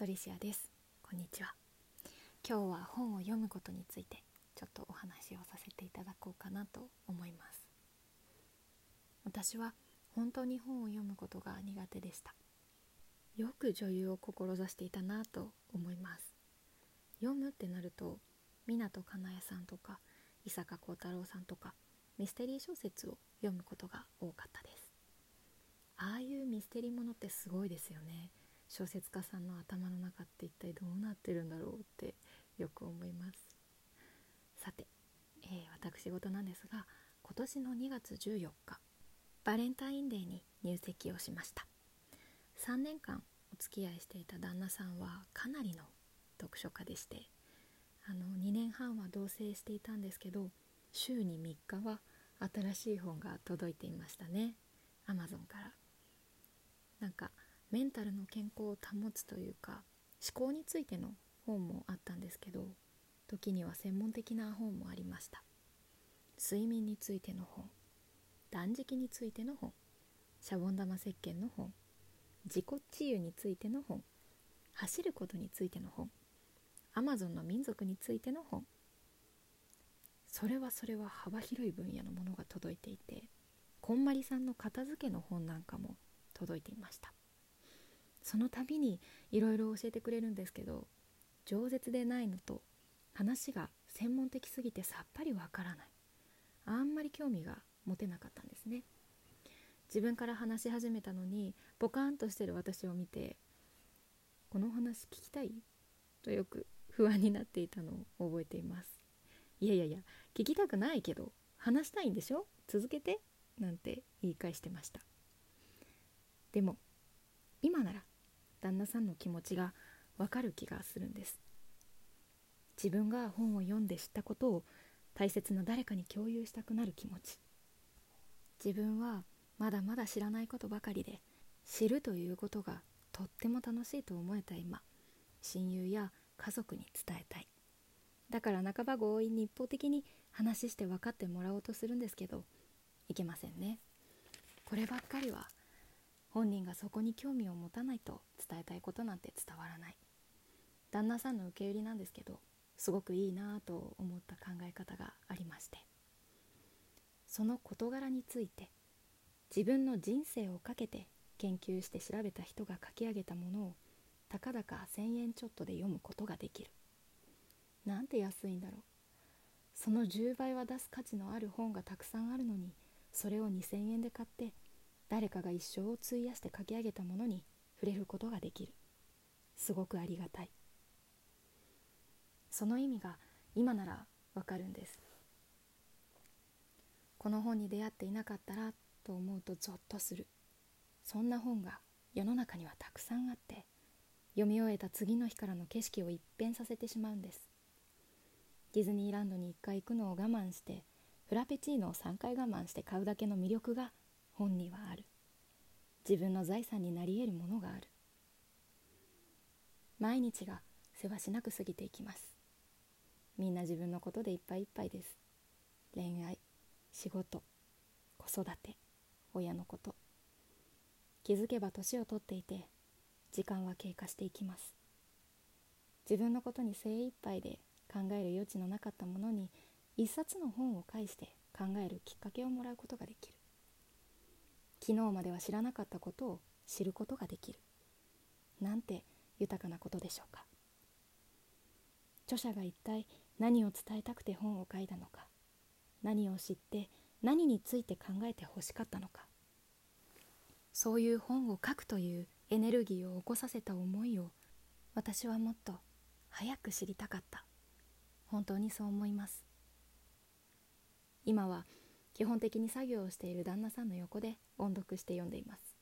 トリシアです。こんにちは。今日は本を読むことについてちょっとお話をさせていただこうかなと思います。私は本当に本を読むことが苦手でした。よく女優を志していたなと思います。読むってなると湊かなえさんとか伊坂幸太郎さんとかミステリー小説を読むことが多かったです。ああいうミステリーものってすごいですよね。小説家さんの頭の中って一体どうなってるんだろうってよく思います。さて、えー、私事なんですが今年の2月14日バレンタインデーに入籍をしました。3年間お付き合いしていた旦那さんはかなりの読書家でしてあの2年半は同棲していたんですけど週に3日は新しい本が届いていましたね。Amazon から。なんかメンタルの健康を保つというか思考についての本もあったんですけど時には専門的な本もありました。睡眠についての本断食についての本シャボン玉石鹸の本自己治癒についての本走ることについての本アマゾンの民族についての本それはそれは幅広い分野のものが届いていてこんまりさんの片付けの本なんかも届いていました。その度にいろいろ教えてくれるんですけど饒舌でないのと話が専門的すぎてさっぱりわからない。あんまり興味が持てなかったんですね。自分から話し始めたのにポカーンとしてる私を見て「この話聞きたい?」とよく不安になっていたのを覚えています。いやいやいや聞きたくないけど話したいんでしょ？続けて？なんて言い返してました。でも今なら旦那さんの気持ちがわかる気がするんです。自分が本を読んで知ったことを大切な誰かに共有したくなる気持ち。自分はまだまだ知らないことばかりで知るということがとっても楽しいと思えた今親友や家族に伝えたい。だから半ば強引に一方的に話して分かってもらおうとするんですけどいけませんね。こればっかりは本人がそこに興味を持たないと伝えたいことなんて伝わらない。旦那さんの受け売りなんですけどすごくいいなぁと思った考え方がありまして。その事柄について自分の人生をかけて研究して調べた人が書き上げたものをたかだか1,000円ちょっとで読むことができる。なんて安いんだろう。その10倍は出す価値のある本がたくさんあるのにそれを2,000円で買って誰かが一生を費やして書き上げたものに触れることができる。すごくありがたい。その意味が今ならわかるんです。この本に出会っていなかったらと思うとゾッとする。そんな本が世の中にはたくさんあって読み終えた次の日からの景色を一変させてしまうんです。ディズニーランドに1回行くのを我慢してフラペチーノを3回我慢して買うだけの魅力が本にはある。自分の財産になり得るものがある。毎日がせわしなく過ぎていきます。みんな自分のことでいっぱいいっぱいです。恋愛仕事子育て親のこと。気づけば年を取っていて時間は経過していきます。自分のことに精一杯で考える余地のなかったものに一冊の本を介して考えるきっかけをもらうことができる。昨日までは知らなかったことを知ることができる。なんて豊かなことでしょうか。著者が一体何を伝えたくて本を書いたのか。何を知って何について考えてほしかったのか。そういう本を書くというエネルギーを起こさせた思いを私はもっと早く知りたかった。本当にそう思います。今は基本的に作業をしている旦那さんの横で音読して読んでいます。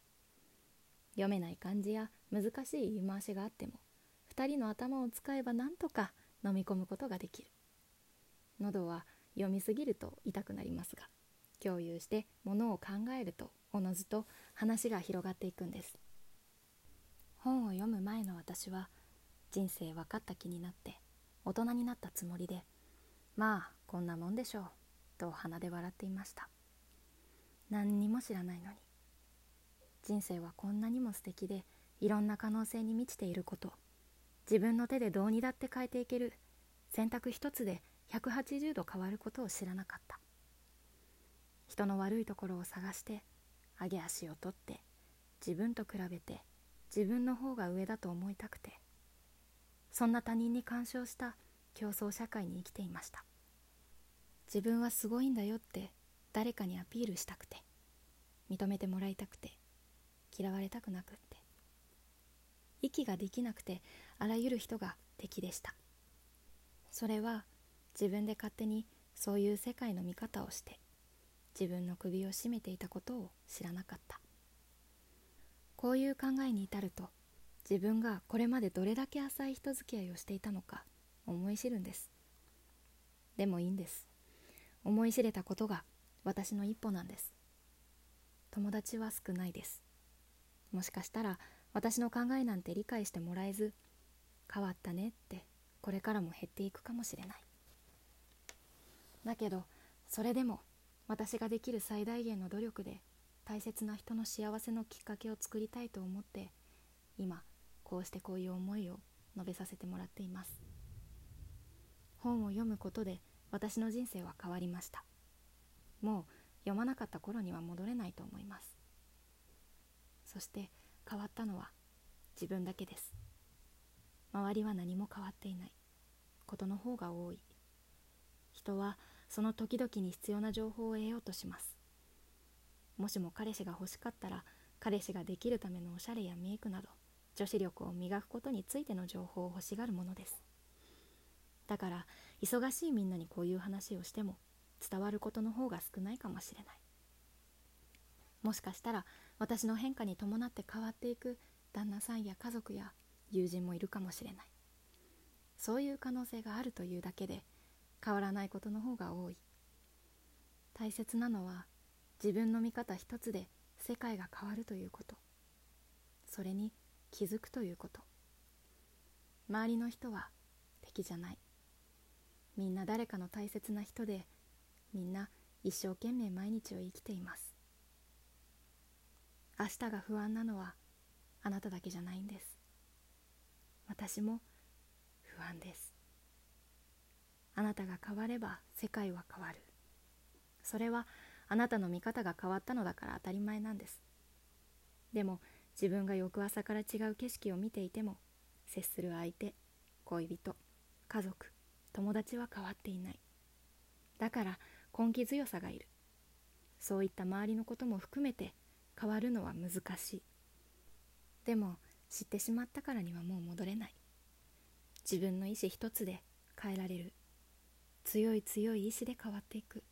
読めない漢字や難しい言い回しがあっても2人の頭を使えば何とか飲み込むことができる。喉は読みすぎると痛くなりますが共有してものを考えるとおのずと話が広がっていくんです。本を読む前の私は人生分かった気になって大人になったつもりでまあこんなもんでしょう。と鼻で笑っていました。何にも知らないのに。人生はこんなにも素敵でいろんな可能性に満ちていること。自分の手でどうにだって変えていける。選択一つで180度変わることを知らなかった。人の悪いところを探して上げ足を取って自分と比べて自分の方が上だと思いたくてそんな他人に干渉した競争社会に生きていました。自分はすごいんだよって誰かにアピールしたくて認めてもらいたくて嫌われたくなくって息ができなくてあらゆる人が敵でした。それは自分で勝手にそういう世界の見方をして自分の首を絞めていたことを知らなかった。こういう考えに至ると自分がこれまでどれだけ浅い人付き合いをしていたのか思い知るんです。でもいいんです。思い知れたことが私の一歩なんです。友達は少ないです。もしかしたら私の考えなんて理解してもらえず変わったねってこれからも減っていくかもしれない。だけどそれでも私ができる最大限の努力で大切な人の幸せのきっかけを作りたいと思って今こうしてこういう思いを述べさせてもらっています。本を読むことで私の人生は変わりました。もう読まなかった頃には戻れないと思います。そして変わったのは自分だけです。周りは何も変わっていない。ことの方が多い。人はその時々に必要な情報を得ようとします。もしも彼氏が欲しかったら彼氏ができるためのおしゃれやメイクなど女子力を磨くことについての情報を欲しがるものです。だから忙しいみんなにこういう話をしても伝わることの方が少ないかもしれない。もしかしたら私の変化に伴って変わっていく旦那さんや家族や友人もいるかもしれない。そういう可能性があるというだけで変わらないことの方が多い。大切なのは自分の見方一つで世界が変わるということ。それに気づくということ。周りの人は敵じゃない。みんな誰かの大切な人でみんな一生懸命毎日を生きています。明日が不安なのはあなただけじゃないんです。私も不安です。あなたが変われば世界は変わる。それはあなたの見方が変わったのだから当たり前なんです。でも自分が翌朝から違う景色を見ていても接する相手恋人家族友達は変わっていない。だから根気強さがいる。そういった周りのことも含めて変わるのは難しい。でも知ってしまったからにはもう戻れない。自分の意志一つで変えられる。強い強い意志で変わっていく。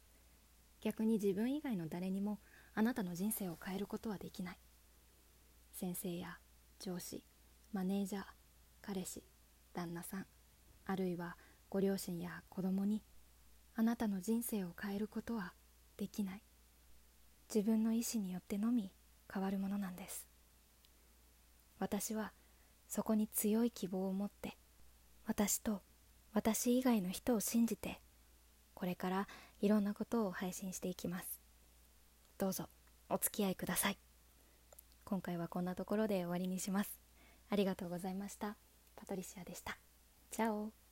逆に自分以外の誰にもあなたの人生を変えることはできない。先生や上司マネージャー彼氏旦那さんあるいはご両親や子供にあなたの人生を変えることはできない。自分の意志によってのみ変わるものなんです。私はそこに強い希望を持って私と私以外の人を信じてこれからいろんなことを配信していきます。どうぞお付き合いください。今回はこんなところで終わりにします。ありがとうございました。パトリシアでした。チャオ。